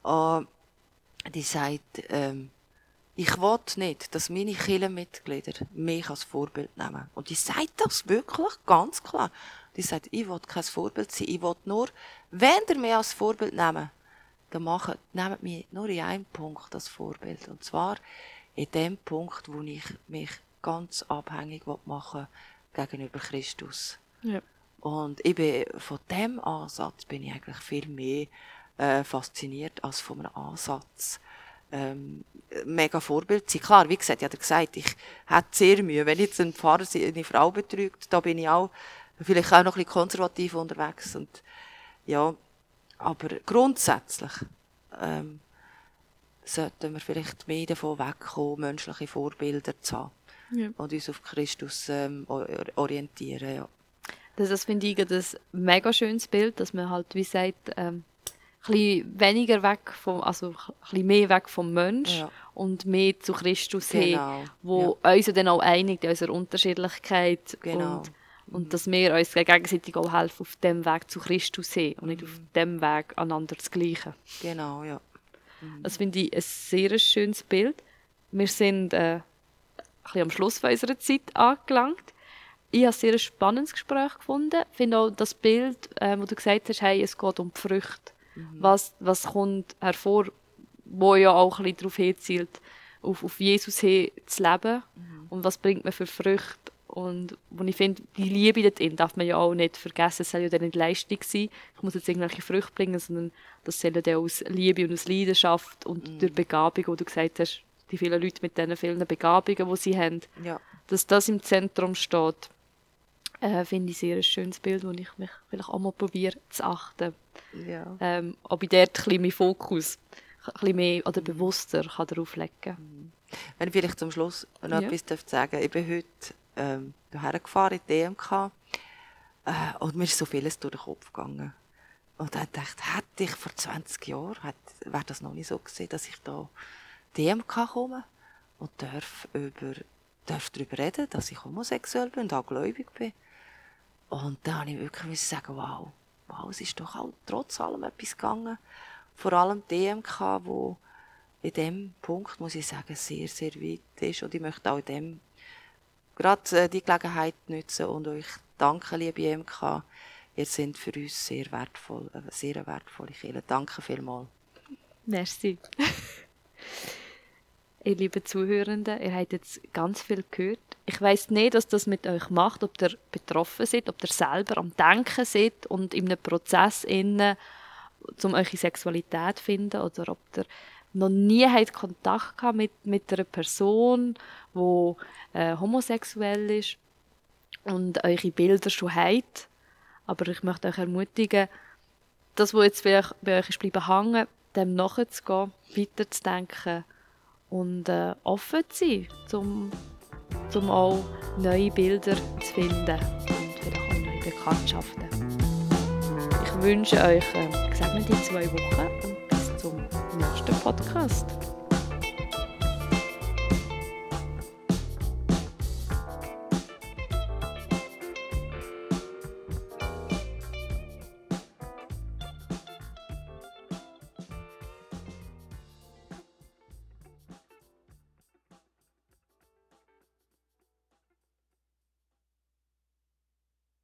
C: Äh, die sagt, ähm, ich will nicht, dass meine Kirchenmitglieder mich als Vorbild nehmen. Und die sagt das wirklich ganz klar. Die sagt, ich will kein Vorbild sein. Ich will nur, wenn ihr mich als Vorbild nehmen, dann machen, nehmt mich nur in einem Punkt als Vorbild. Und zwar in dem Punkt, wo ich mich ganz abhängig will machen gegenüber Christus.
B: ja.
C: Und ich bin, von dem Ansatz bin ich eigentlich viel mehr äh, fasziniert als von einem Ansatz, ähm, mega Vorbild sein. Klar, wie gesagt, ich habe gesagt, ich hätte sehr Mühe, wenn jetzt ein Pfarrer eine Frau betrügt, da bin ich auch vielleicht auch noch ein bisschen konservativ unterwegs und ja, aber grundsätzlich ähm, sollten wir vielleicht mehr davon wegkommen, menschliche Vorbilder zu haben
B: Ja.
C: und uns auf Christus ähm, or- orientieren. Ja.
B: Das, das finde ich ein mega schönes Bild, dass man halt, wie sagt, ähm, bisschen weniger weg vom, also bisschen mehr weg vom Mensch
C: Ja.
B: und mehr zu Christus
C: Genau,
B: hin, wo uns ja dann auch einigt in unserer Unterschiedlichkeit
C: Genau.
B: und Und dass wir uns gegenseitig auch helfen, auf dem Weg zu Christus sehen und nicht auf dem Weg einander zu gleichen.
C: Genau, ja.
B: Das finde ich ein sehr schönes Bild. Wir sind äh, ein bisschen am Schluss unserer Zeit angelangt. Ich habe ein sehr spannendes Gespräch gefunden. Ich finde auch das Bild, äh, wo du gesagt hast, hey, es geht um die Früchte. Was, was kommt hervor, wo ja auch ein bisschen darauf hinzielt, auf, auf Jesus hin zu leben. Und was bringt man für Früchte? Und wo ich finde, die Liebe dort darf man ja auch nicht vergessen. Es soll ja dann nicht Leistung sein. Ich muss jetzt irgendwelche Früchte bringen, sondern das soll ja dann aus Liebe und aus Leidenschaft und durch Begabung, wo du gesagt hast, die vielen Leute mit diesen vielen Begabungen, die sie haben,
C: Ja.
B: dass das im Zentrum steht, äh, finde ich sehr ein schönes Bild, wo ich mich vielleicht auch mal probiere zu achten.
C: ja.
B: Ähm, ob ich dort ein bisschen meinen Fokus ein bisschen mehr oder bewusster kann darauf legen kann.
C: Wenn ich vielleicht zum Schluss noch
B: Ja.
C: etwas darf sagen Ich bin heute ähm, hierher in die DMK äh, und mir ist so vieles durch den Kopf gegangen. Und dann dachte ich, hätte ich vor 20 Jahren, wäre das noch nicht so gewesen, dass ich da DMK komme und darf, über, darf darüber reden, dass ich homosexuell bin und auch gläubig bin. Und dann habe ich wirklich sagen, wow, wow, es ist doch auch trotz allem etwas gegangen. Vor allem DMK, wo in dem Punkt, muss ich sagen, sehr, sehr weit ist. Und ich möchte auch in dem gerade äh, die Gelegenheit nutzen und euch danken, liebe EMK. Ihr seid für uns sehr wertvoll, äh, sehr wertvolle Kirche. Danke vielmals.
B: Merci. <laughs> ihr lieben Zuhörenden, ihr habt jetzt ganz viel gehört. Ich weiß nicht, was das mit euch macht, ob ihr betroffen seid, ob ihr selber am Denken seid und in einem Prozess innen, um eure Sexualität zu finden, oder ob ihr noch nie habt Kontakt gehabt mit, mit einer Person, die äh, homosexuell ist und eure Bilder schon habt. Aber ich möchte euch ermutigen, das, was jetzt bei euch ist bleiben hängen, dem nachzugehen, weiterzudenken und äh, offen zu sein, um, um auch neue Bilder zu finden und vielleicht auch neue Bekanntschaften. Ich wünsche euch äh, gesegnete zwei Wochen und bis zum nächsten Podcast.